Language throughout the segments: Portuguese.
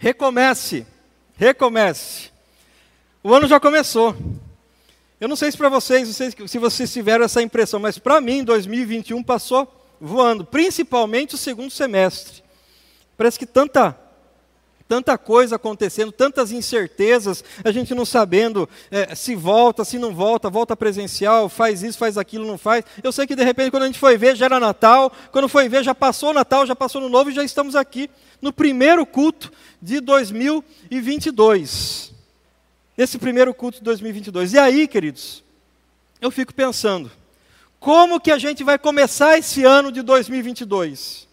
Recomece, recomece. O ano já começou. Eu não sei se para vocês, se vocês tiveram essa impressão, mas para mim 2021 passou voando, principalmente o segundo semestre. Parece que tanta tanta coisa acontecendo, tantas incertezas, a gente não sabendo é, se volta, se não volta, volta presencial, faz isso, faz aquilo, não faz. Eu sei que de repente quando a gente foi ver já era Natal, quando foi ver já passou o Natal, já passou no Novo e já estamos aqui no primeiro culto de 2022. Esse primeiro culto de 2022. E aí, queridos, eu fico pensando, como que a gente vai começar esse ano de 2022?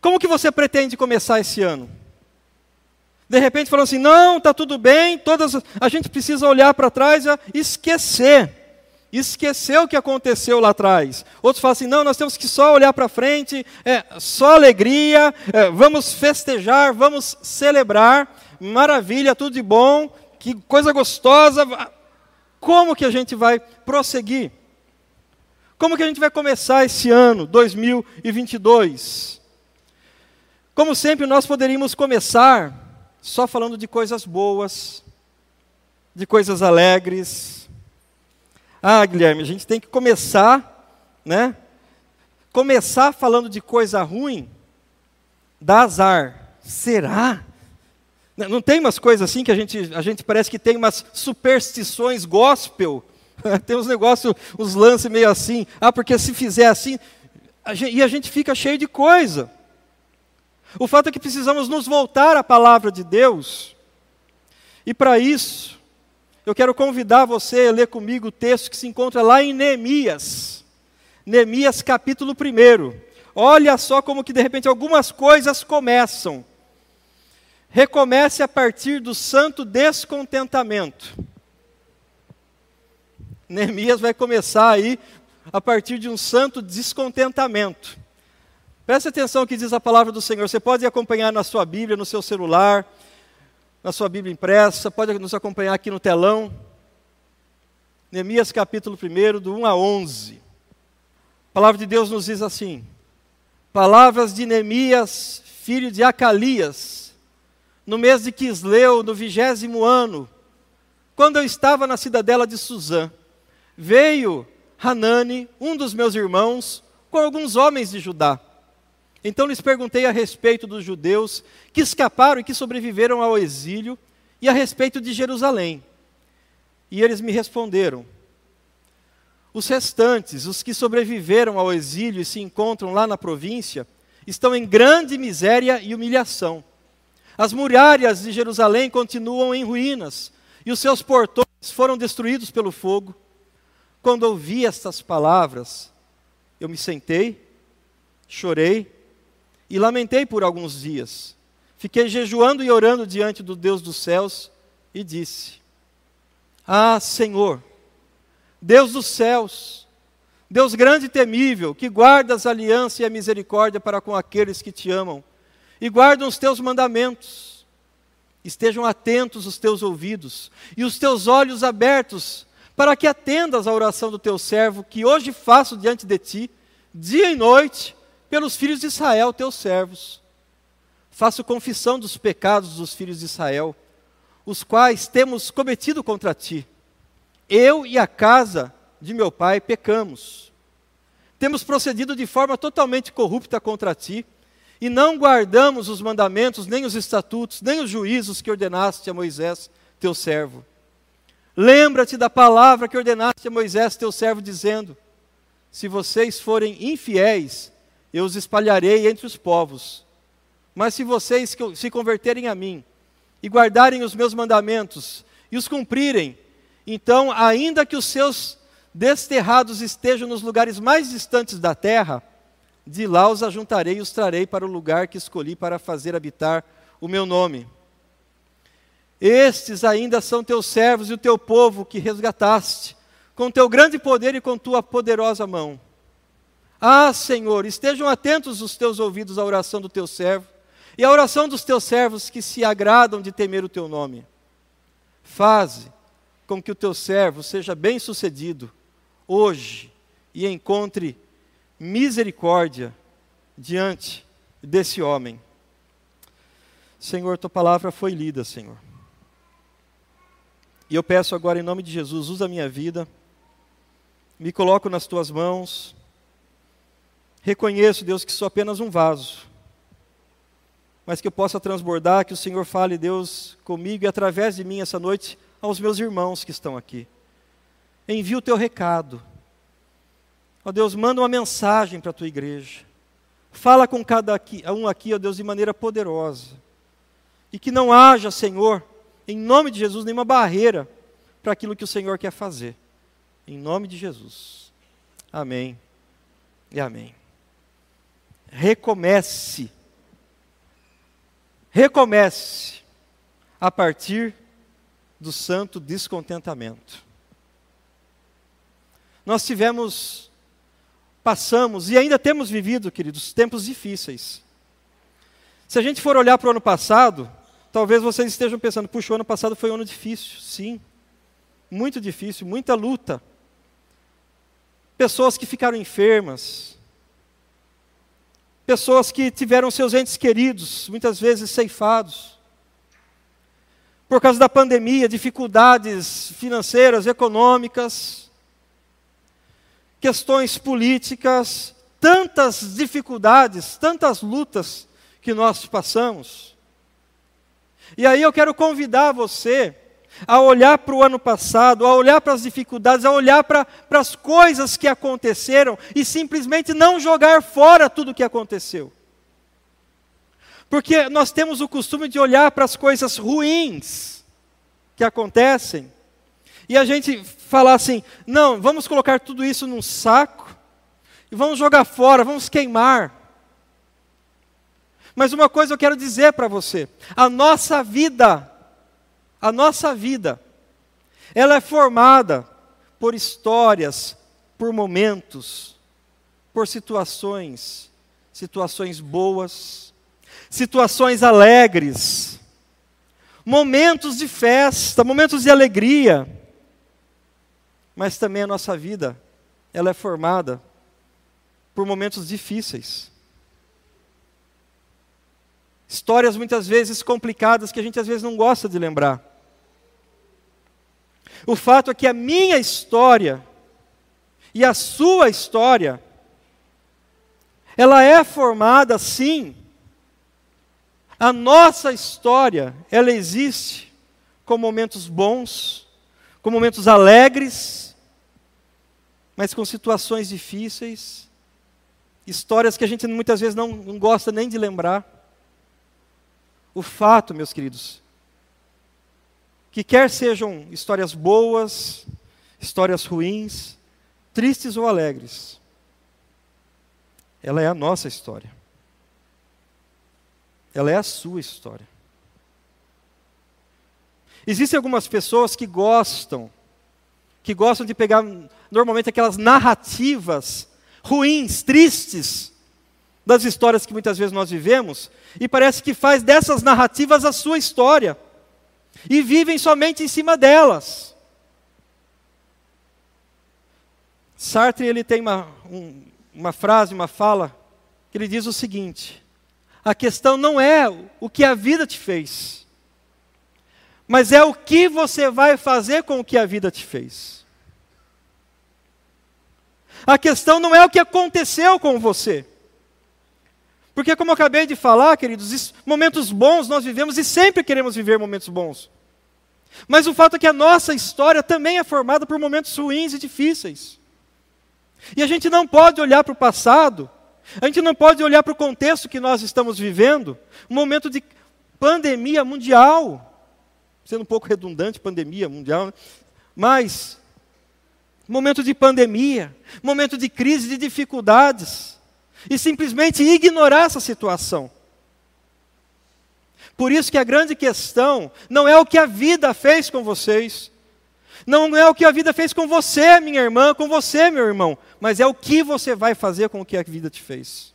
Como que você pretende começar esse ano? De repente falando assim, não, está tudo bem, todas, a gente precisa olhar para trás e esquecer. Esquecer o que aconteceu lá atrás. Outros falam assim, não, nós temos que só olhar para frente, é, só alegria, é, vamos festejar, vamos celebrar, maravilha, tudo de bom, que coisa gostosa. Como que a gente vai prosseguir? Como que a gente vai começar esse ano, 2022? Como sempre, nós poderíamos começar só falando de coisas boas, de coisas alegres. Ah, Guilherme, a gente tem que começar, né? Começar falando de coisa ruim, dá azar. Será? Não tem umas coisas assim que a gente, a gente parece que tem umas superstições gospel Tem uns negócios, uns lances meio assim. Ah, porque se fizer assim. A gente, e a gente fica cheio de coisa. O fato é que precisamos nos voltar à palavra de Deus. E para isso, eu quero convidar você a ler comigo o texto que se encontra lá em Neemias. Neemias capítulo 1. Olha só como que de repente algumas coisas começam. Recomece a partir do santo descontentamento. Neemias vai começar aí a partir de um santo descontentamento. Preste atenção ao que diz a palavra do Senhor. Você pode acompanhar na sua Bíblia, no seu celular, na sua Bíblia impressa, pode nos acompanhar aqui no telão. Neemias capítulo 1, do 1 a 11. A palavra de Deus nos diz assim: Palavras de Neemias, filho de Acalias, no mês de Quisleu, no vigésimo ano, quando eu estava na cidadela de Suzã veio Hanani, um dos meus irmãos, com alguns homens de Judá. Então lhes perguntei a respeito dos judeus que escaparam e que sobreviveram ao exílio e a respeito de Jerusalém. E eles me responderam: Os restantes, os que sobreviveram ao exílio e se encontram lá na província, estão em grande miséria e humilhação. As muralhas de Jerusalém continuam em ruínas e os seus portões foram destruídos pelo fogo. Quando ouvi estas palavras, eu me sentei, chorei e lamentei por alguns dias. Fiquei jejuando e orando diante do Deus dos céus e disse: Ah, Senhor, Deus dos céus, Deus grande e temível, que guardas a aliança e a misericórdia para com aqueles que te amam e guardam os teus mandamentos. Estejam atentos os teus ouvidos e os teus olhos abertos para que atendas à oração do teu servo, que hoje faço diante de ti, dia e noite, pelos filhos de Israel, teus servos. Faço confissão dos pecados dos filhos de Israel, os quais temos cometido contra ti. Eu e a casa de meu pai pecamos. Temos procedido de forma totalmente corrupta contra ti, e não guardamos os mandamentos, nem os estatutos, nem os juízos que ordenaste a Moisés, teu servo. Lembra-te da palavra que ordenaste a Moisés, teu servo, dizendo: Se vocês forem infiéis, eu os espalharei entre os povos. Mas se vocês se converterem a mim e guardarem os meus mandamentos e os cumprirem, então, ainda que os seus desterrados estejam nos lugares mais distantes da terra, de lá os ajuntarei e os trarei para o lugar que escolhi para fazer habitar o meu nome. Estes ainda são teus servos e o teu povo que resgataste, com teu grande poder e com tua poderosa mão. Ah, Senhor, estejam atentos os teus ouvidos à oração do teu servo e à oração dos teus servos que se agradam de temer o teu nome. Faze com que o teu servo seja bem-sucedido hoje e encontre misericórdia diante desse homem. Senhor, tua palavra foi lida, Senhor. E eu peço agora, em nome de Jesus, usa a minha vida, me coloco nas tuas mãos. Reconheço, Deus, que sou apenas um vaso, mas que eu possa transbordar, que o Senhor fale, Deus, comigo e através de mim essa noite aos meus irmãos que estão aqui. Envia o teu recado. Ó Deus, manda uma mensagem para a tua igreja. Fala com cada um aqui, ó Deus, de maneira poderosa. E que não haja, Senhor, em nome de Jesus, nenhuma barreira para aquilo que o Senhor quer fazer. Em nome de Jesus. Amém e amém. Recomece. Recomece a partir do santo descontentamento. Nós tivemos, passamos e ainda temos vivido, queridos, tempos difíceis. Se a gente for olhar para o ano passado, talvez vocês estejam pensando, puxa, o ano passado foi um ano difícil. Sim, muito difícil, muita luta. Pessoas que ficaram enfermas, pessoas que tiveram seus entes queridos, muitas vezes ceifados por causa da pandemia, dificuldades financeiras, econômicas, questões políticas, tantas dificuldades, tantas lutas que nós passamos. E aí eu quero convidar você a olhar para o ano passado, a olhar para as dificuldades, a olhar para, as coisas que aconteceram e simplesmente não jogar fora tudo o que aconteceu. Porque nós temos o costume de olhar para as coisas ruins que acontecem e a gente falar assim: não, vamos colocar tudo isso num saco e vamos jogar fora, vamos queimar. Mas uma coisa eu quero dizer para você: a nossa vida, a nossa vida, ela é formada por histórias, por momentos, por situações, situações boas, situações alegres, momentos de festa, momentos de alegria. Mas também a nossa vida, ela é formada por momentos difíceis. Histórias muitas vezes complicadas que a gente às vezes não gosta de lembrar. O fato é que a minha história e a sua história, ela é formada sim a nossa história, ela existe com momentos bons, com momentos alegres, mas com situações difíceis, histórias que a gente muitas vezes não, não gosta nem de lembrar. O fato, meus queridos, que quer sejam histórias boas, histórias ruins, tristes ou alegres, ela é a nossa história ela é a sua história. Existem algumas pessoas que gostam, que gostam de pegar normalmente aquelas narrativas ruins, tristes, das histórias que muitas vezes nós vivemos, e parece que faz dessas narrativas a sua história, e vivem somente em cima delas. Sartre ele tem uma, um, uma frase, uma fala, que ele diz o seguinte: a questão não é o que a vida te fez, mas é o que você vai fazer com o que a vida te fez. A questão não é o que aconteceu com você. Porque, como eu acabei de falar, queridos, momentos bons nós vivemos e sempre queremos viver momentos bons. Mas o fato é que a nossa história também é formada por momentos ruins e difíceis. E a gente não pode olhar para o passado a gente não pode olhar para o contexto que nós estamos vivendo, um momento de pandemia mundial, sendo um pouco redundante, pandemia mundial, né? mas momento de pandemia, momento de crise, de dificuldades, e simplesmente ignorar essa situação. Por isso que a grande questão não é o que a vida fez com vocês, não é o que a vida fez com você, minha irmã, com você, meu irmão, mas é o que você vai fazer com o que a vida te fez.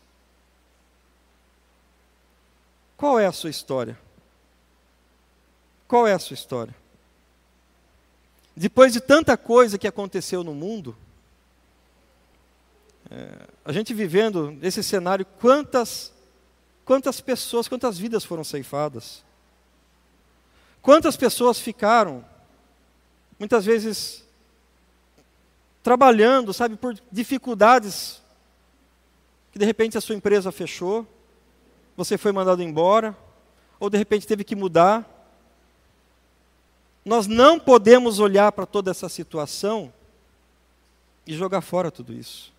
Qual é a sua história? Qual é a sua história? Depois de tanta coisa que aconteceu no mundo, é, a gente vivendo esse cenário, quantas quantas pessoas, quantas vidas foram ceifadas? Quantas pessoas ficaram, muitas vezes, trabalhando, sabe, por dificuldades, que de repente a sua empresa fechou, você foi mandado embora, ou de repente teve que mudar. Nós não podemos olhar para toda essa situação e jogar fora tudo isso.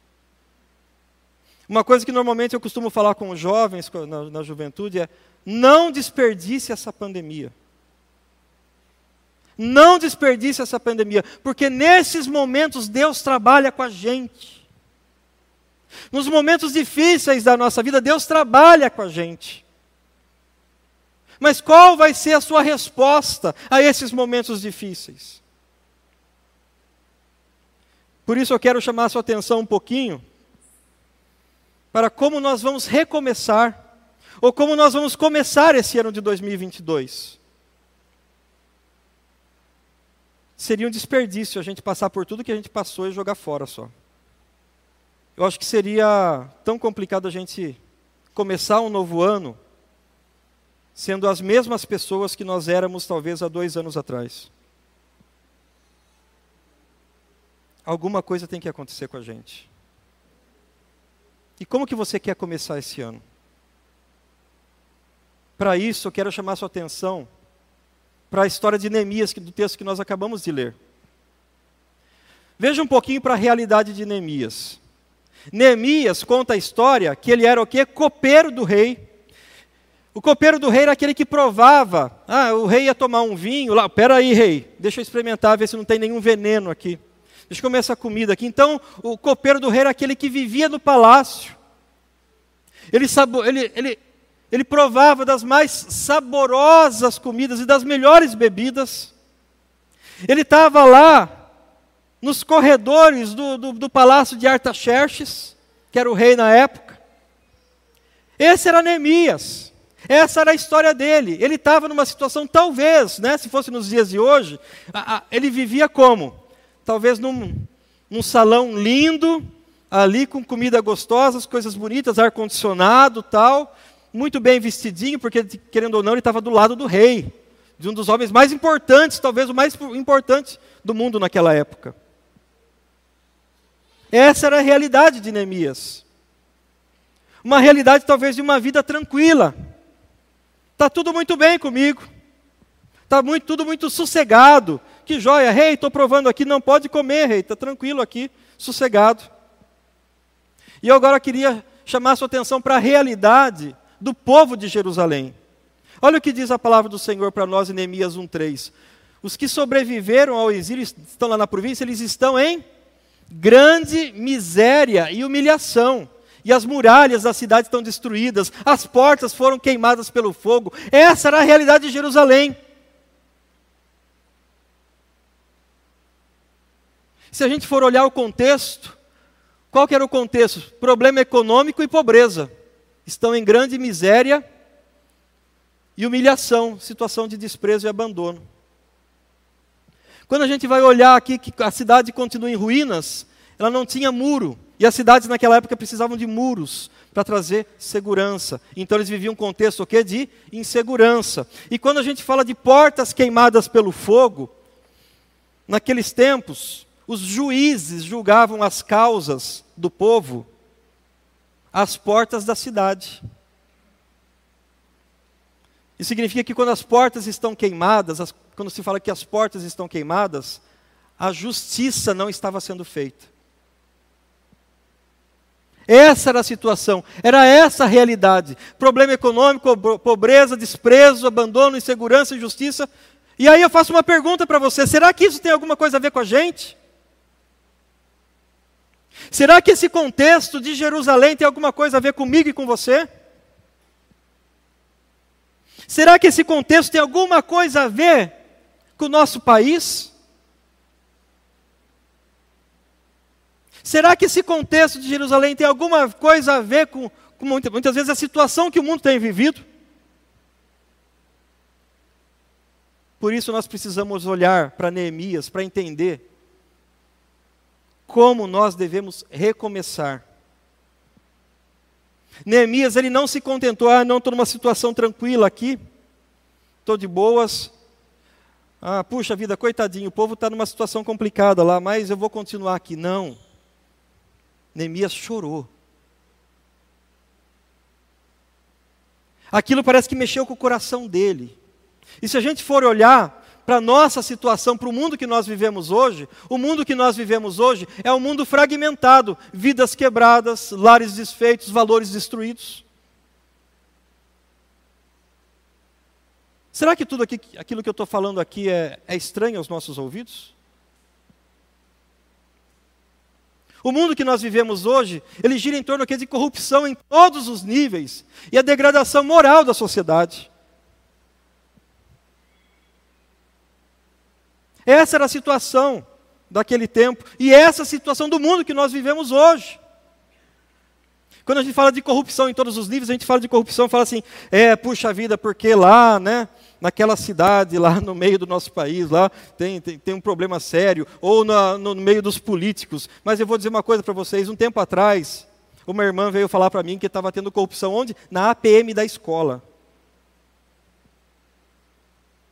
Uma coisa que normalmente eu costumo falar com os jovens na, na juventude é: não desperdice essa pandemia. Não desperdice essa pandemia, porque nesses momentos Deus trabalha com a gente. Nos momentos difíceis da nossa vida, Deus trabalha com a gente. Mas qual vai ser a sua resposta a esses momentos difíceis? Por isso eu quero chamar a sua atenção um pouquinho para como nós vamos recomeçar, ou como nós vamos começar esse ano de 2022. Seria um desperdício a gente passar por tudo que a gente passou e jogar fora só. Eu acho que seria tão complicado a gente começar um novo ano sendo as mesmas pessoas que nós éramos talvez há dois anos atrás. Alguma coisa tem que acontecer com a gente. E como que você quer começar esse ano? Para isso, eu quero chamar sua atenção para a história de Neemias, do texto que nós acabamos de ler. Veja um pouquinho para a realidade de Neemias. Neemias conta a história que ele era o quê? Copeiro do rei. O copeiro do rei era aquele que provava. Ah, o rei ia tomar um vinho lá. Pera aí, rei, deixa eu experimentar, ver se não tem nenhum veneno aqui. Deixa eu comer essa comida aqui. Então, o copeiro do rei era aquele que vivia no palácio. Ele, ele, ele, ele provava das mais saborosas comidas e das melhores bebidas. Ele estava lá nos corredores do, do, do palácio de Artaxerxes, que era o rei na época. Esse era Neemias. Essa era a história dele. Ele estava numa situação, talvez, né, se fosse nos dias de hoje, a, a, ele vivia como? Talvez num, num salão lindo, ali com comida gostosa, coisas bonitas, ar-condicionado tal, muito bem vestidinho, porque, querendo ou não, ele estava do lado do rei, de um dos homens mais importantes, talvez o mais importante do mundo naquela época. Essa era a realidade de Neemias. Uma realidade talvez de uma vida tranquila. Está tudo muito bem comigo. Está muito, tudo muito sossegado. Que joia, rei, estou provando aqui, não pode comer, rei, está tranquilo aqui, sossegado. E eu agora queria chamar sua atenção para a realidade do povo de Jerusalém. Olha o que diz a palavra do Senhor para nós em Neemias 1,3. Os que sobreviveram ao exílio, estão lá na província, eles estão em grande miséria e humilhação. E as muralhas da cidade estão destruídas, as portas foram queimadas pelo fogo. Essa era a realidade de Jerusalém. Se a gente for olhar o contexto, qual que era o contexto? Problema econômico e pobreza. Estão em grande miséria e humilhação, situação de desprezo e abandono. Quando a gente vai olhar aqui que a cidade continua em ruínas, ela não tinha muro. E as cidades naquela época precisavam de muros para trazer segurança. Então eles viviam um contexto o quê? de insegurança. E quando a gente fala de portas queimadas pelo fogo, naqueles tempos, os juízes julgavam as causas do povo às portas da cidade. Isso significa que quando as portas estão queimadas, as, quando se fala que as portas estão queimadas, a justiça não estava sendo feita. Essa era a situação, era essa a realidade. Problema econômico, pobreza, desprezo, abandono, insegurança, injustiça. E aí eu faço uma pergunta para você: será que isso tem alguma coisa a ver com a gente? Será que esse contexto de Jerusalém tem alguma coisa a ver comigo e com você? Será que esse contexto tem alguma coisa a ver com o nosso país? Será que esse contexto de Jerusalém tem alguma coisa a ver com, com muitas, muitas vezes a situação que o mundo tem vivido? Por isso nós precisamos olhar para Neemias para entender como nós devemos recomeçar. Neemias, ele não se contentou, ah, não, estou numa situação tranquila aqui, estou de boas. Ah, puxa vida, coitadinho, o povo está numa situação complicada lá, mas eu vou continuar aqui. Não. Neemias chorou. Aquilo parece que mexeu com o coração dele. E se a gente for olhar para a nossa situação, para o mundo que nós vivemos hoje, o mundo que nós vivemos hoje é um mundo fragmentado, vidas quebradas, lares desfeitos, valores destruídos. Será que tudo aqui, aquilo que eu estou falando aqui é, é estranho aos nossos ouvidos? O mundo que nós vivemos hoje, ele gira em torno de corrupção em todos os níveis e a degradação moral da sociedade. Essa era a situação daquele tempo e essa é a situação do mundo que nós vivemos hoje. Quando a gente fala de corrupção em todos os níveis, a gente fala de corrupção, fala assim, é, puxa vida, porque lá, né, naquela cidade, lá no meio do nosso país, lá tem, tem, tem um problema sério, ou na, no meio dos políticos. Mas eu vou dizer uma coisa para vocês, um tempo atrás, uma irmã veio falar para mim que estava tendo corrupção onde? Na APM da escola.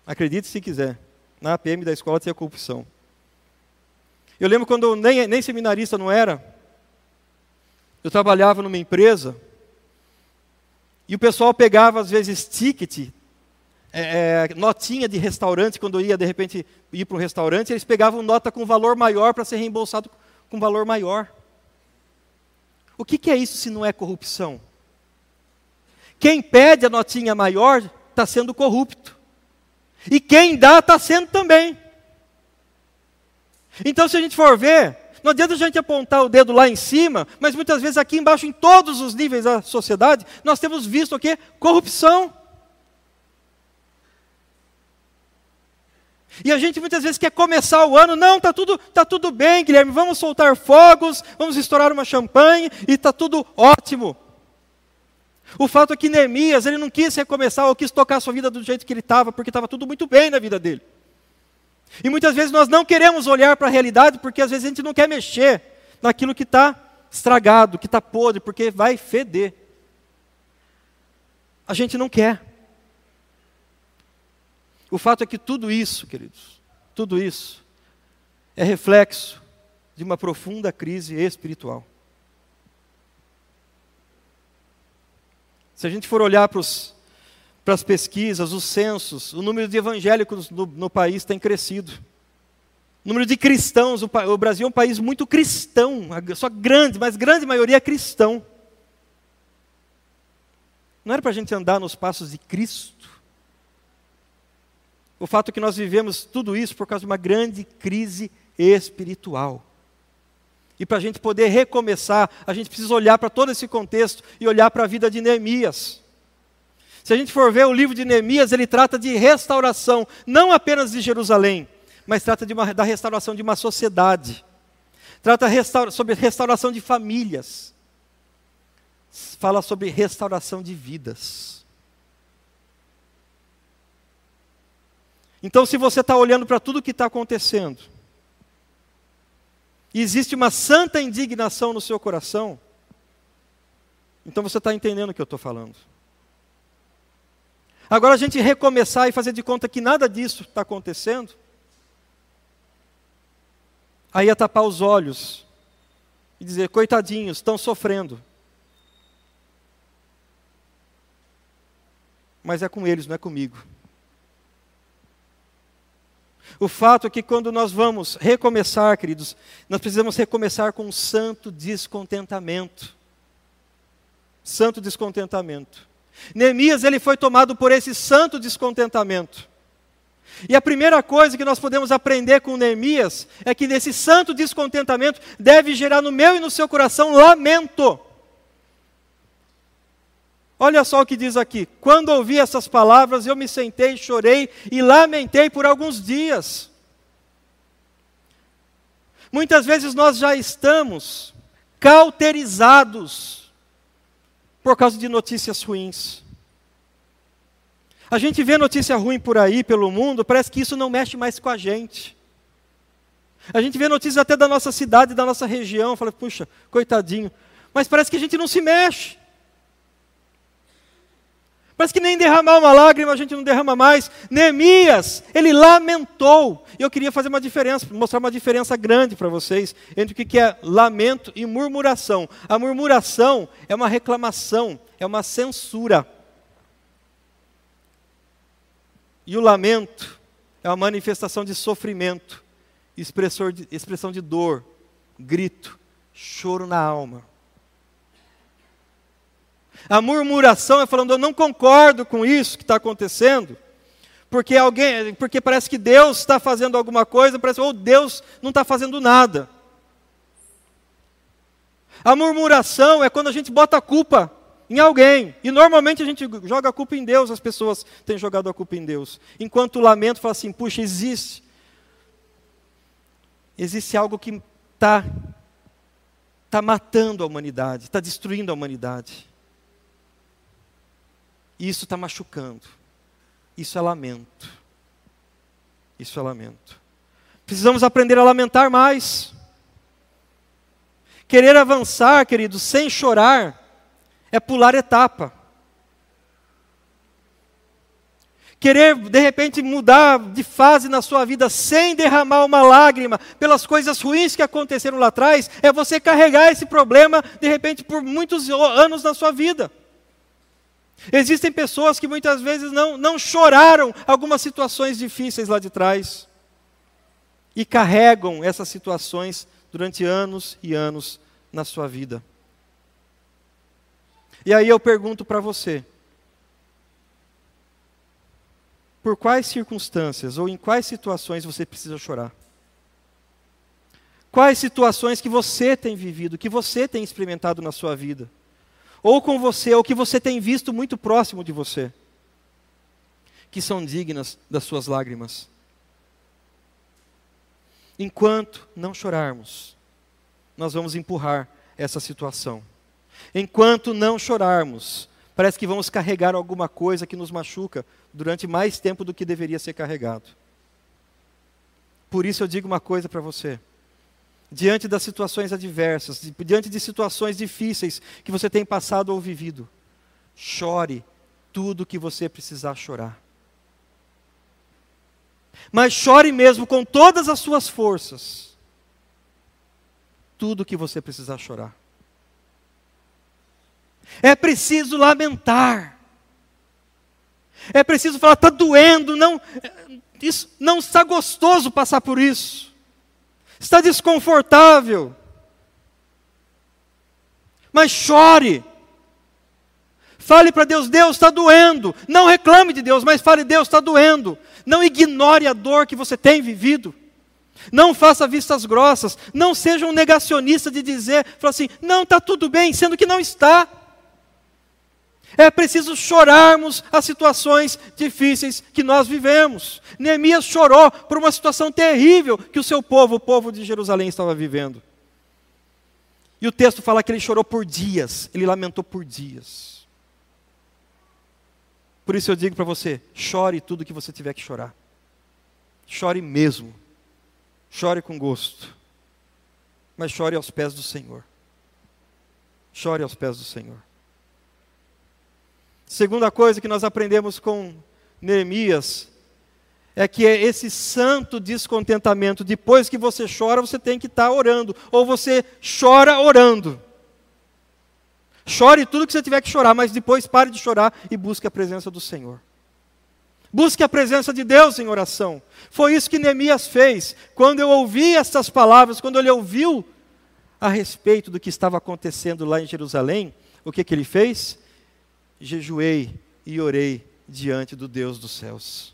Acredite se quiser na APM da escola tinha corrupção. Eu lembro quando nem, nem seminarista não era, eu trabalhava numa empresa e o pessoal pegava às vezes ticket, é, é, notinha de restaurante, quando ia de repente ir para um restaurante, eles pegavam nota com valor maior para ser reembolsado com valor maior. O que, que é isso se não é corrupção? Quem pede a notinha maior está sendo corrupto. E quem dá está sendo também. Então, se a gente for ver, não adianta a gente apontar o dedo lá em cima, mas muitas vezes aqui embaixo, em todos os níveis da sociedade, nós temos visto o quê? Corrupção. E a gente muitas vezes quer começar o ano, não, está tudo, tá tudo bem, Guilherme, vamos soltar fogos, vamos estourar uma champanhe e está tudo ótimo. O fato é que Neemias, ele não quis recomeçar ou quis tocar a sua vida do jeito que ele estava, porque estava tudo muito bem na vida dele. E muitas vezes nós não queremos olhar para a realidade, porque às vezes a gente não quer mexer naquilo que está estragado, que está podre, porque vai feder. A gente não quer. O fato é que tudo isso, queridos, tudo isso é reflexo de uma profunda crise espiritual. Se a gente for olhar para, para as pesquisas, os censos, o número de evangélicos no, no país tem crescido. O número de cristãos, o, o, Brasil é um país muito cristão, a sua grande, mas grande maioria é cristão. Não era para a gente andar nos passos de Cristo. O fato é que nós vivemos tudo isso por causa de uma grande crise espiritual. E para a gente poder recomeçar, a gente precisa olhar para todo esse contexto e olhar para a vida de Neemias. Se a gente for ver o livro de Neemias, ele trata de restauração, não apenas de Jerusalém, mas trata uma, da restauração de uma sociedade. Trata restaura, sobre restauração de famílias. Fala sobre restauração de vidas. Então, se você está olhando para tudo o que está acontecendo, e existe uma santa indignação no seu coração, então você está entendendo o que eu estou falando. Agora a gente recomeçar e fazer de conta que nada disso está acontecendo, aí é tapar os olhos e dizer, coitadinhos, estão sofrendo. Mas é com eles, não é comigo. O fato é que quando nós vamos recomeçar, queridos, nós precisamos recomeçar com um santo descontentamento. Santo descontentamento. Neemias, ele foi tomado por esse santo descontentamento. E a primeira coisa que nós podemos aprender com Neemias é que nesse santo descontentamento deve gerar no meu e no seu coração lamento. Olha só o que diz aqui: quando ouvi essas palavras, eu me sentei, chorei e lamentei por alguns dias. Muitas vezes nós já estamos cauterizados por causa de notícias ruins. A gente vê notícia ruim por aí, pelo mundo, parece que isso não mexe mais com a gente. A gente vê notícias até da nossa cidade, da nossa região, fala, puxa, coitadinho. Mas parece que a gente não se mexe. Parece que nem derramar uma lágrima a gente não derrama mais. Neemias, ele lamentou. E eu queria fazer uma diferença, mostrar uma diferença grande para vocês entre o que é lamento e murmuração. A murmuração é uma reclamação, é uma censura. E o lamento é uma manifestação de sofrimento, expressão de, expressão de dor, grito, choro na alma. A murmuração é falando, eu não concordo com isso que está acontecendo, porque alguém, porque parece que Deus está fazendo alguma coisa, parece, ou Deus não está fazendo nada. A murmuração é quando a gente bota a culpa em alguém. E normalmente a gente joga a culpa em Deus, as pessoas têm jogado a culpa em Deus. Enquanto o lamento fala assim: puxa, existe. Existe algo que está tá matando a humanidade, está destruindo a humanidade. Isso está machucando. Isso é lamento. Isso é lamento. Precisamos aprender a lamentar mais. Querer avançar, querido, sem chorar, é pular etapa. Querer, de repente, mudar de fase na sua vida sem derramar uma lágrima pelas coisas ruins que aconteceram lá atrás, é você carregar esse problema, de repente, por muitos anos na sua vida. Existem pessoas que muitas vezes não, não choraram algumas situações difíceis lá de trás e carregam essas situações durante anos e anos na sua vida. E aí eu pergunto para você: por quais circunstâncias ou em quais situações você precisa chorar? Quais situações que você tem vivido, que você tem experimentado na sua vida? Ou com você, ou que você tem visto muito próximo de você, que são dignas das suas lágrimas. Enquanto não chorarmos, nós vamos empurrar essa situação. Enquanto não chorarmos, parece que vamos carregar alguma coisa que nos machuca durante mais tempo do que deveria ser carregado. Por isso eu digo uma coisa para você diante das situações adversas, diante de situações difíceis que você tem passado ou vivido, chore tudo o que você precisar chorar. Mas chore mesmo com todas as suas forças. Tudo o que você precisar chorar. É preciso lamentar. É preciso falar, está doendo, não, isso, não está gostoso passar por isso está desconfortável. Mas chore. Fale para Deus: Deus está doendo. Não reclame de Deus, mas fale: Deus está doendo. Não ignore a dor que você tem vivido. Não faça vistas grossas. Não seja um negacionista de dizer, fala assim: não, está tudo bem, sendo que não está. É preciso chorarmos as situações difíceis que nós vivemos. Neemias chorou por uma situação terrível que o seu povo, o povo de Jerusalém, estava vivendo. E o texto fala que ele chorou por dias, ele lamentou por dias. Por isso eu digo para você: chore tudo que você tiver que chorar. Chore mesmo. Chore com gosto. Mas chore aos pés do Senhor. Chore aos pés do Senhor. Segunda coisa que nós aprendemos com Neemias é que é esse santo descontentamento, depois que você chora, você tem que estar tá orando, ou você chora orando. Chore tudo que você tiver que chorar, mas depois pare de chorar e busque a presença do Senhor. Busque a presença de Deus em oração. Foi isso que Neemias fez. Quando eu ouvi essas palavras, quando ele ouviu a respeito do que estava acontecendo lá em Jerusalém, o que, que ele fez? Jejuei e orei diante do Deus dos céus.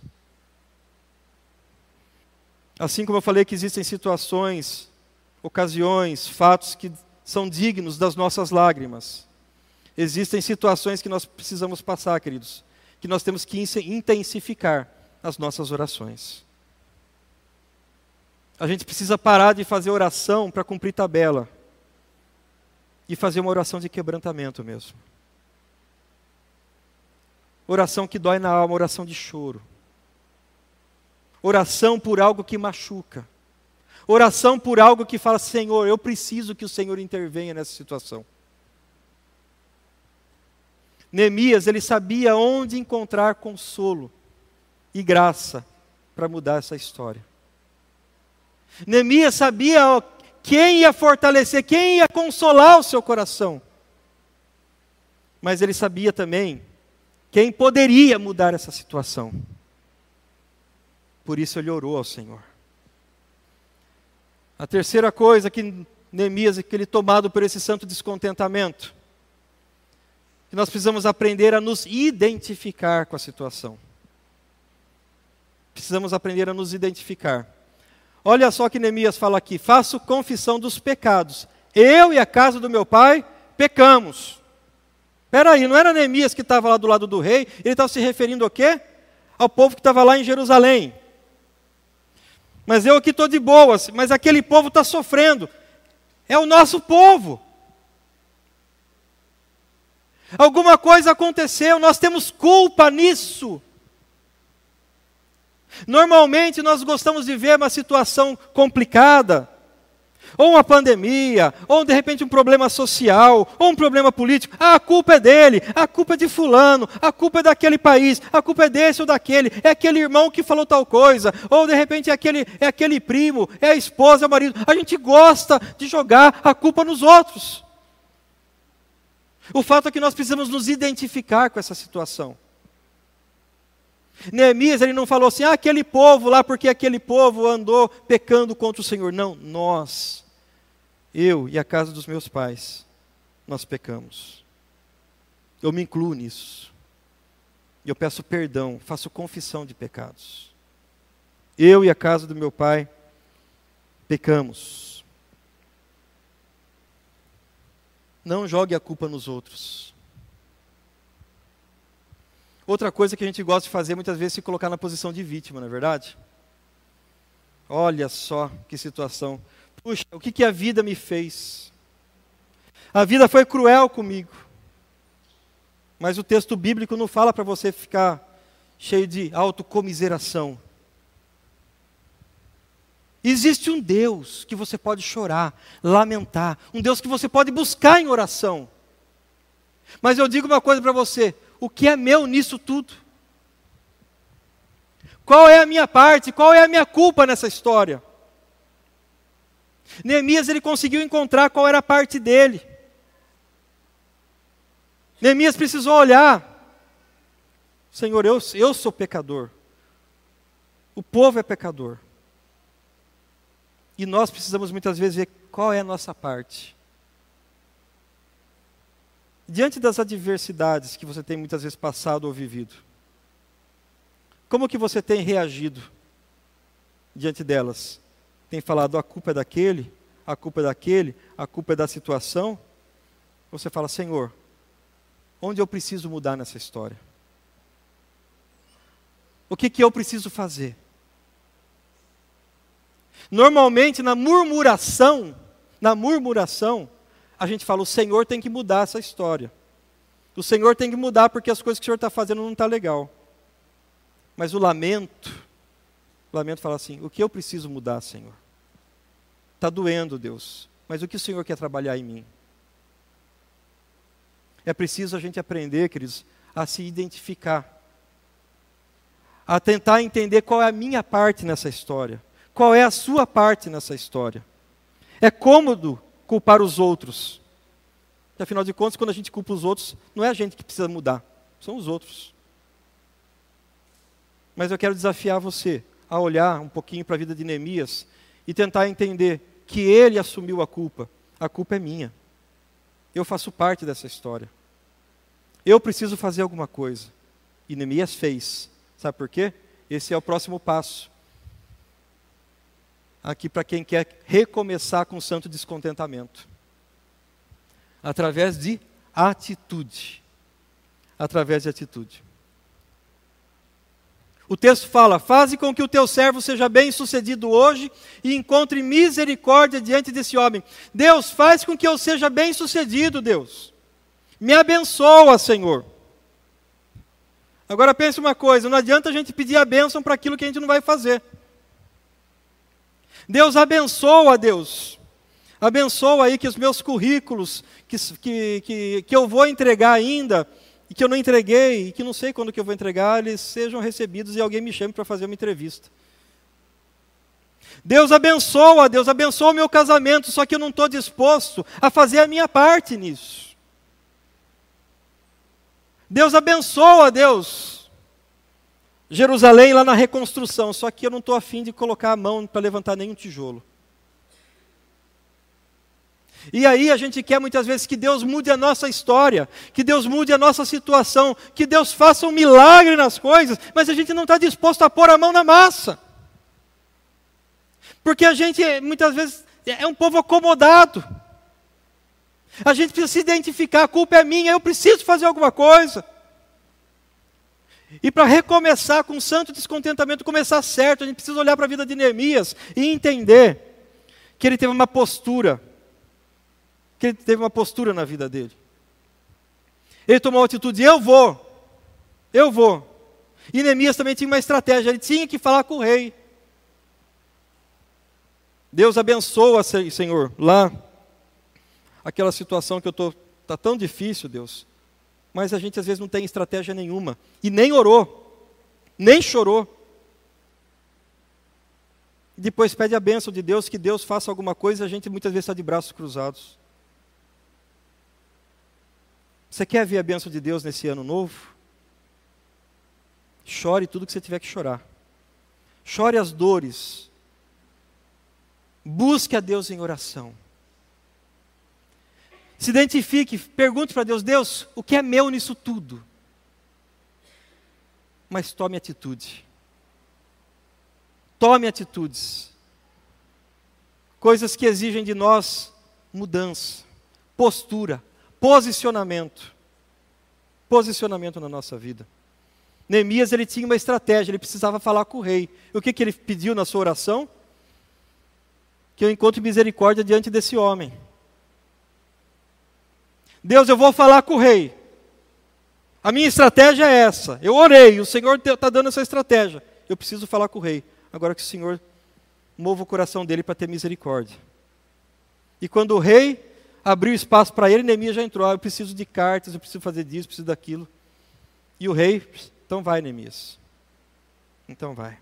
Assim como eu falei que existem situações, ocasiões, fatos que são dignos das nossas lágrimas, existem situações que nós precisamos passar, queridos, que nós temos que intensificar as nossas orações. A gente precisa parar de fazer oração para cumprir tabela e fazer uma oração de quebrantamento mesmo. Oração que dói na alma, oração de choro. Oração por algo que machuca. Oração por algo que fala, Senhor, eu preciso que o Senhor intervenha nessa situação. Neemias, ele sabia onde encontrar consolo e graça para mudar essa história. Neemias sabia quem ia fortalecer, quem ia consolar o seu coração. Mas ele sabia também quem poderia mudar essa situação. Por isso ele orou ao Senhor. A terceira coisa que Neemias, que ele tomado por esse santo descontentamento, que nós precisamos aprender a nos identificar com a situação. Precisamos aprender a nos identificar. Olha só que Neemias fala aqui: faço confissão dos pecados. Eu e a casa do meu pai pecamos. Espera aí, não era Neemias que estava lá do lado do rei? Ele estava se referindo ao quê? Ao povo que estava lá em Jerusalém. Mas eu aqui estou de boas, mas aquele povo está sofrendo. É o nosso povo. Alguma coisa aconteceu, nós temos culpa nisso. Normalmente nós gostamos de ver uma situação complicada, ou uma pandemia, ou de repente um problema social, ou um problema político. Ah, a culpa é dele, a culpa é de fulano, a culpa é daquele país, a culpa é desse ou daquele, é aquele irmão que falou tal coisa, ou de repente é aquele, é aquele primo, é a esposa, é o marido. A gente gosta de jogar a culpa nos outros. O fato é que nós precisamos nos identificar com essa situação. Neemias, ele não falou assim, ah, aquele povo lá, porque aquele povo andou pecando contra o Senhor. Não, nós, eu e a casa dos meus pais, nós pecamos. Eu me incluo nisso. Eu peço perdão, faço confissão de pecados. Eu e a casa do meu pai pecamos. Não jogue a culpa nos outros. Outra coisa que a gente gosta de fazer muitas vezes é se colocar na posição de vítima, não é verdade? Olha só que situação. Puxa, o que, que a vida me fez? A vida foi cruel comigo. Mas o texto bíblico não fala para você ficar cheio de autocomiseração. Existe um Deus que você pode chorar, lamentar, um Deus que você pode buscar em oração. Mas eu digo uma coisa para você: o que é meu nisso tudo? Qual é a minha parte? Qual é a minha culpa nessa história? Neemias ele conseguiu encontrar qual era a parte dele. Neemias precisou olhar. Senhor, eu, eu sou pecador. O povo é pecador. E nós precisamos muitas vezes ver qual é a nossa parte. Diante das adversidades que você tem muitas vezes passado ou vivido, como que você tem reagido diante delas? Tem falado a culpa é daquele, a culpa é daquele, a culpa é da situação? Você fala, Senhor, onde eu preciso mudar nessa história? O que, que eu preciso fazer? Normalmente na murmuração, na murmuração, a gente fala: o Senhor tem que mudar essa história. O Senhor tem que mudar porque as coisas que o Senhor está fazendo não estão tá legal. Mas o lamento, o lamento fala assim: o que eu preciso mudar, Senhor? Está doendo, Deus, mas o que o Senhor quer trabalhar em mim? É preciso a gente aprender, queridos, a se identificar, a tentar entender qual é a minha parte nessa história, qual é a sua parte nessa história. É cômodo culpar os outros. E, afinal de contas, quando a gente culpa os outros, não é a gente que precisa mudar, são os outros. Mas eu quero desafiar você a olhar um pouquinho para a vida de Neemias e tentar entender que ele assumiu a culpa. A culpa é minha. Eu faço parte dessa história. Eu preciso fazer alguma coisa. E Neemias fez. Sabe por quê? Esse é o próximo passo aqui para quem quer recomeçar com santo descontentamento. Através de atitude. Através de atitude. O texto fala: Faze com que o teu servo seja bem sucedido hoje e encontre misericórdia diante desse homem. Deus, faz com que eu seja bem sucedido, Deus. Me abençoa, Senhor. Agora pense uma coisa: não adianta a gente pedir a bênção para aquilo que a gente não vai fazer. Deus abençoa, Deus. Abençoa aí que os meus currículos, que, que, que, que eu vou entregar ainda, e que eu não entreguei, e que não sei quando que eu vou entregar, eles sejam recebidos e alguém me chame para fazer uma entrevista. Deus abençoa, Deus abençoa o meu casamento, só que eu não estou disposto a fazer a minha parte nisso. Deus abençoa, Deus. Jerusalém lá na reconstrução, só que eu não estou afim de colocar a mão para levantar nenhum tijolo. E aí a gente quer muitas vezes que Deus mude a nossa história, que Deus mude a nossa situação, que Deus faça um milagre nas coisas, mas a gente não está disposto a pôr a mão na massa. Porque a gente muitas vezes é um povo acomodado. A gente precisa se identificar, a culpa é minha, eu preciso fazer alguma coisa. E para recomeçar com um santo descontentamento, começar certo, a gente precisa olhar para a vida de Neemias e entender que ele teve uma postura que ele teve uma postura na vida dele. Ele tomou a atitude: eu vou, eu vou. E Neemias também tinha uma estratégia, ele tinha que falar com o rei. Deus abençoa, Senhor, lá, aquela situação que eu estou, está tão difícil, Deus, mas a gente às vezes não tem estratégia nenhuma, e nem orou, nem chorou. E depois pede a bênção de Deus, que Deus faça alguma coisa, a gente muitas vezes está de braços cruzados. Você quer ver a bênção de Deus nesse ano novo? Chore tudo que você tiver que chorar. Chore as dores. Busque a Deus em oração. Se identifique, pergunte para Deus: Deus, o que é meu nisso tudo? Mas tome atitude. Tome atitudes. Coisas que exigem de nós mudança, postura, Posicionamento. Posicionamento na nossa vida. Neemias ele tinha uma estratégia, ele precisava falar com o rei. E o que, que ele pediu na sua oração? Que eu encontre misericórdia diante desse homem. Deus, eu vou falar com o rei. A minha estratégia é essa. Eu orei, o Senhor está dando essa estratégia. Eu preciso falar com o rei. Agora que o Senhor mova o coração dele para ter misericórdia. E quando o rei abriu espaço para ele, Neemias já entrou. Ah, eu preciso de cartas, eu preciso fazer disso, preciso daquilo. E o rei, então vai, Neemias. Então vai.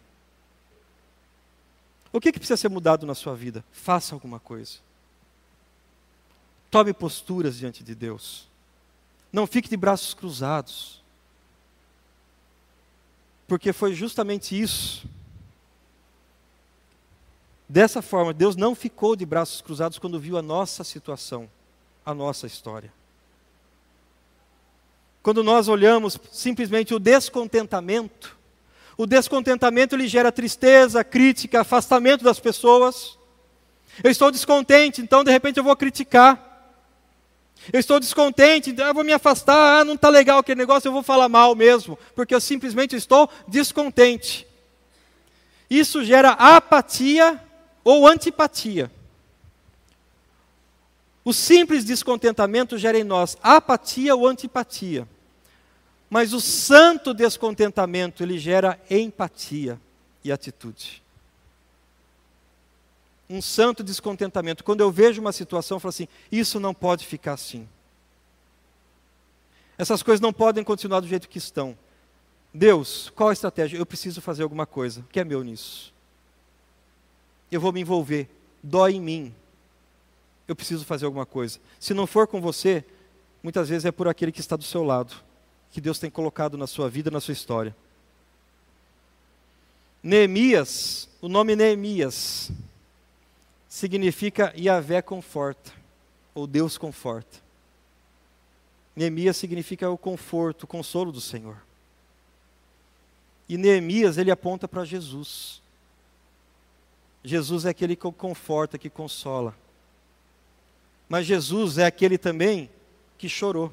O que, que precisa ser mudado na sua vida? Faça alguma coisa. Tome posturas diante de Deus. Não fique de braços cruzados. Porque foi justamente isso Dessa forma, Deus não ficou de braços cruzados quando viu a nossa situação, a nossa história. Quando nós olhamos simplesmente o descontentamento, o descontentamento ele gera tristeza, crítica, afastamento das pessoas. Eu estou descontente, então de repente eu vou criticar. Eu estou descontente, então eu vou me afastar, ah, não está legal aquele negócio, eu vou falar mal mesmo, porque eu simplesmente estou descontente. Isso gera apatia ou antipatia. O simples descontentamento gera em nós apatia ou antipatia. Mas o santo descontentamento, ele gera empatia e atitude. Um santo descontentamento. Quando eu vejo uma situação, eu falo assim: isso não pode ficar assim. Essas coisas não podem continuar do jeito que estão. Deus, qual a estratégia? Eu preciso fazer alguma coisa. O que é meu nisso? eu vou me envolver, dói em mim. Eu preciso fazer alguma coisa. Se não for com você, muitas vezes é por aquele que está do seu lado, que Deus tem colocado na sua vida, na sua história. Neemias, o nome Neemias, significa Yahvé conforta, ou Deus conforta. Neemias significa o conforto, o consolo do Senhor. E Neemias, ele aponta para Jesus. Jesus é aquele que conforta, que consola. Mas Jesus é aquele também que chorou.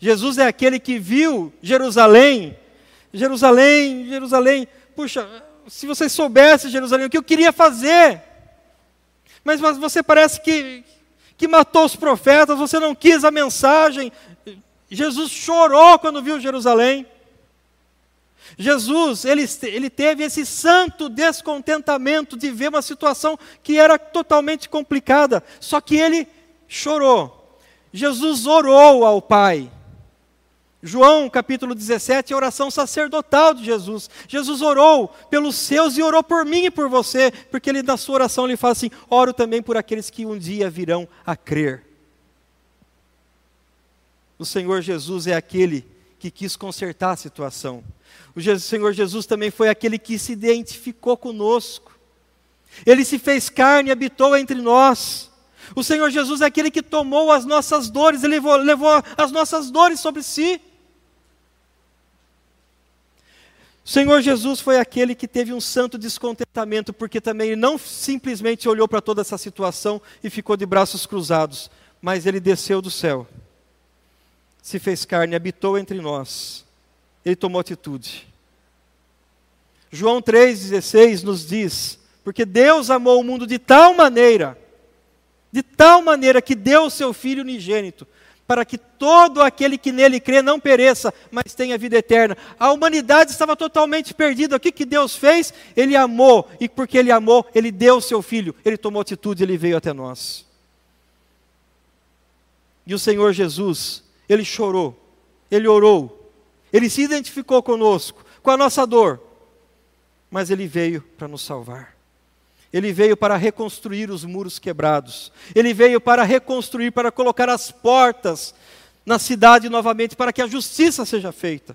Jesus é aquele que viu Jerusalém, Jerusalém, Jerusalém. Puxa, se você soubesse, Jerusalém, o que eu queria fazer. Mas você parece que, que matou os profetas, você não quis a mensagem. Jesus chorou quando viu Jerusalém. Jesus, ele, ele teve esse santo descontentamento de ver uma situação que era totalmente complicada, só que ele chorou. Jesus orou ao Pai. João capítulo 17, a oração sacerdotal de Jesus. Jesus orou pelos seus e orou por mim e por você, porque ele na sua oração ele fala assim: oro também por aqueles que um dia virão a crer. O Senhor Jesus é aquele que quis consertar a situação. O Senhor Jesus também foi aquele que se identificou conosco. Ele se fez carne e habitou entre nós. O Senhor Jesus é aquele que tomou as nossas dores, ele levou, levou as nossas dores sobre si. O Senhor Jesus foi aquele que teve um santo descontentamento, porque também ele não simplesmente olhou para toda essa situação e ficou de braços cruzados, mas ele desceu do céu, se fez carne, habitou entre nós, ele tomou atitude. João 3,16 nos diz: Porque Deus amou o mundo de tal maneira, de tal maneira que deu o seu Filho unigênito, para que todo aquele que nele crê não pereça, mas tenha vida eterna. A humanidade estava totalmente perdida. O que, que Deus fez? Ele amou, e porque Ele amou, Ele deu o seu filho, Ele tomou atitude, Ele veio até nós. E o Senhor Jesus, Ele chorou, Ele orou, Ele se identificou conosco, com a nossa dor, mas Ele veio para nos salvar. Ele veio para reconstruir os muros quebrados. Ele veio para reconstruir, para colocar as portas na cidade novamente, para que a justiça seja feita.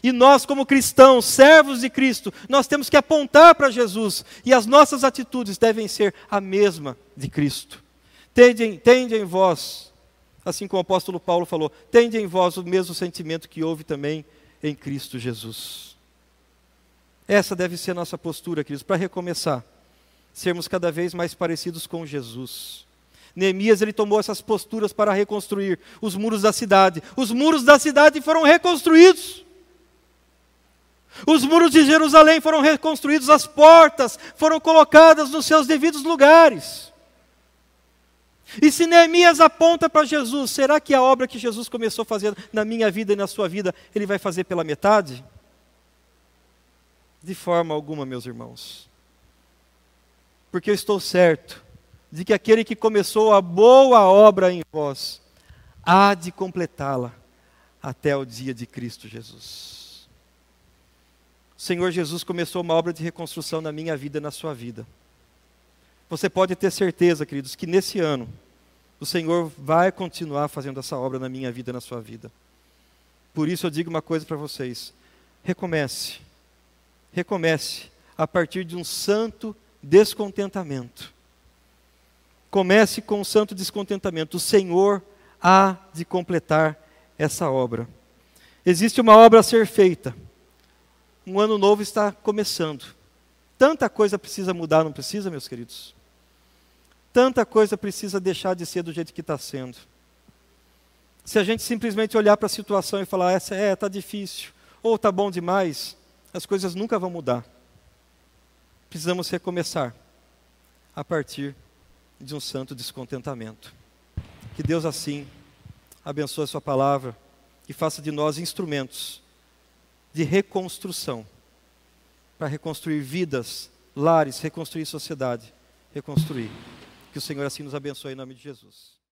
E nós, como cristãos, servos de Cristo, nós temos que apontar para Jesus, e as nossas atitudes devem ser a mesma de Cristo. Tende, tende em vós, assim como o apóstolo Paulo falou, tende em vós o mesmo sentimento que houve também em Cristo Jesus. Essa deve ser a nossa postura, queridos, para recomeçar. Sermos cada vez mais parecidos com Jesus. Neemias ele tomou essas posturas para reconstruir os muros da cidade. Os muros da cidade foram reconstruídos. Os muros de Jerusalém foram reconstruídos, as portas foram colocadas nos seus devidos lugares. E se Neemias aponta para Jesus, será que a obra que Jesus começou a fazer na minha vida e na sua vida, ele vai fazer pela metade? De forma alguma, meus irmãos. Porque eu estou certo de que aquele que começou a boa obra em vós há de completá-la até o dia de Cristo Jesus. O Senhor Jesus começou uma obra de reconstrução na minha vida e na sua vida. Você pode ter certeza, queridos, que nesse ano o Senhor vai continuar fazendo essa obra na minha vida e na sua vida. Por isso eu digo uma coisa para vocês: recomece recomece a partir de um santo descontentamento. Comece com um santo descontentamento. O Senhor há de completar essa obra. Existe uma obra a ser feita. Um ano novo está começando. Tanta coisa precisa mudar, não precisa, meus queridos? Tanta coisa precisa deixar de ser do jeito que está sendo. Se a gente simplesmente olhar para a situação e falar, essa é, está difícil, ou está bom demais, as coisas nunca vão mudar. Precisamos recomeçar a partir de um santo descontentamento. Que Deus assim abençoe a sua palavra e faça de nós instrumentos de reconstrução para reconstruir vidas, lares, reconstruir sociedade, reconstruir. Que o Senhor assim nos abençoe em nome de Jesus.